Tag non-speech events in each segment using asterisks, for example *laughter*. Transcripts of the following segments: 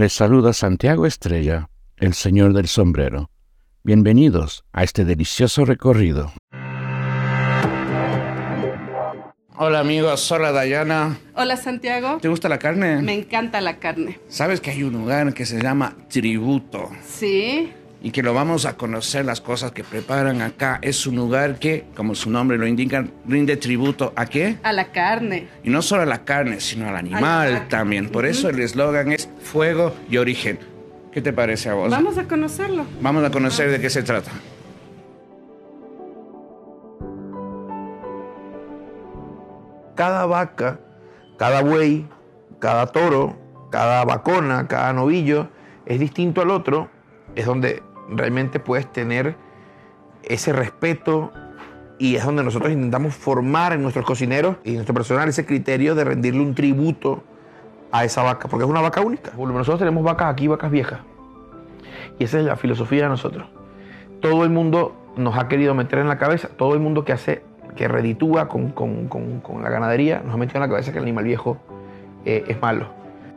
Les saluda Santiago Estrella, el señor del sombrero. Bienvenidos a este delicioso recorrido. Hola amigos, hola Dayana. Hola Santiago. ¿Te gusta la carne? Me encanta la carne. ¿Sabes que hay un lugar que se llama Tributo? Sí. Y que lo vamos a conocer las cosas que preparan acá. Es un lugar que, como su nombre lo indica, rinde tributo a qué? A la carne. Y no solo a la carne, sino al animal también. Por eso el eslogan es fuego y origen. ¿Qué te parece a vos? Vamos a conocerlo. Vamos a conocer de qué se trata. cada vaca, cada buey, cada toro, cada vacona, cada novillo es distinto al otro, es donde realmente puedes tener ese respeto y es donde nosotros intentamos formar en nuestros cocineros y en nuestro personal ese criterio de rendirle un tributo a esa vaca, porque es una vaca única. Nosotros tenemos vacas aquí, vacas viejas. Y esa es la filosofía de nosotros. Todo el mundo nos ha querido meter en la cabeza, todo el mundo que hace que reditúa con, la ganadería, nos ha metido en la cabeza que el animal viejo eh, es malo.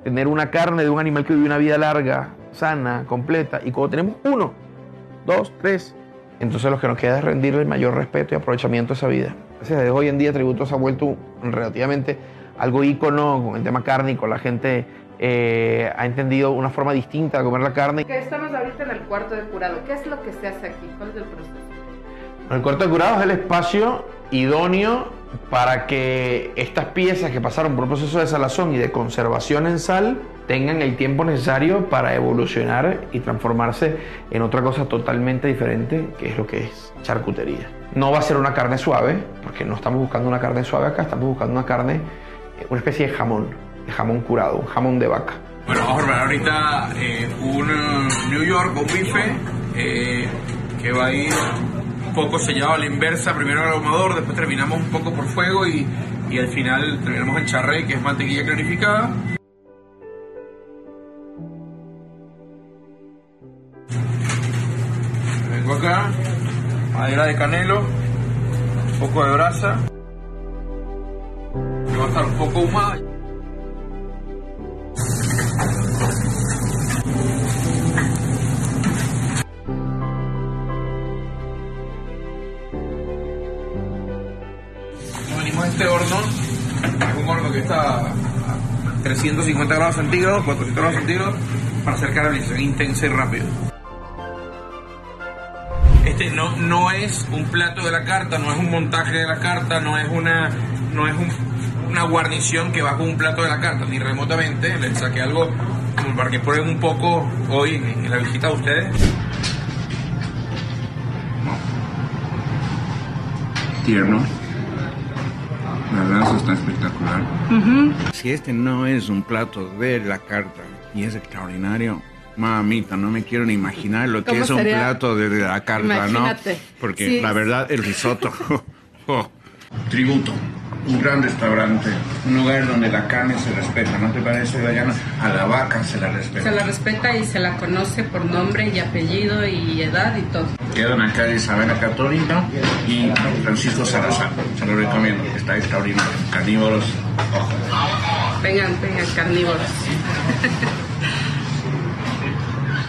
Tener una carne de un animal que vive una vida larga, sana, completa, y cuando tenemos uno, dos, tres, entonces lo que nos queda es rendirle el mayor respeto y aprovechamiento a esa vida. Desde hoy en día Tributo se ha vuelto relativamente algo ícono con el tema carne y con la gente eh, ha entendido una forma distinta de comer la carne. Estamos ahorita en el cuarto de curado. ¿Qué es lo que se hace aquí? ¿Cuál es el proceso? El cuarto de curado es el espacio idóneo para que estas piezas que pasaron por un proceso de salazón y de conservación en sal tengan el tiempo necesario para evolucionar y transformarse en otra cosa totalmente diferente, que es lo que es charcutería. No va a ser una carne suave, porque no estamos buscando una carne suave acá, estamos buscando una carne, eh, una especie de jamón, de jamón curado, un jamón de vaca. Bueno, vamos a ver ahorita eh, un New York, un bife, eh, que va a ir poco sellado a la inversa, primero al ahumador, después terminamos un poco por fuego y, y al final terminamos en charré, que es mantequilla clarificada. Acá, madera de canelo, un poco de brasa, que va a estar un poco ahumada. este horno es un horno que está a 350 grados centígrados, 400 grados centígrados, para hacer caramelización intensa y rápido. Este no, no es un plato de la carta, no es un montaje de la carta, no es una, no es una guarnición que va con un plato de la carta, ni remotamente. Les saqué algo para que prueben un poco hoy en, la visita de ustedes. Tierno la verdad, está espectacular. Si este no es un plato de la carta y es extraordinario, mamita, no me quiero ni imaginar lo que es un plato de la carta, ¿no? Porque la verdad, el risotto. *laughs* Oh, tributo un gran restaurante, un lugar donde la carne se respeta, ¿no te parece, Dayana? A la vaca se la respeta. Se la respeta y se la conoce por nombre y apellido y edad y todo. Queda en la calle Isabela Católica y Francisco Salazar. Se lo recomiendo, está extraordinario. Carnívoros, ojo. Vengan, vengan, carnívoros. *laughs*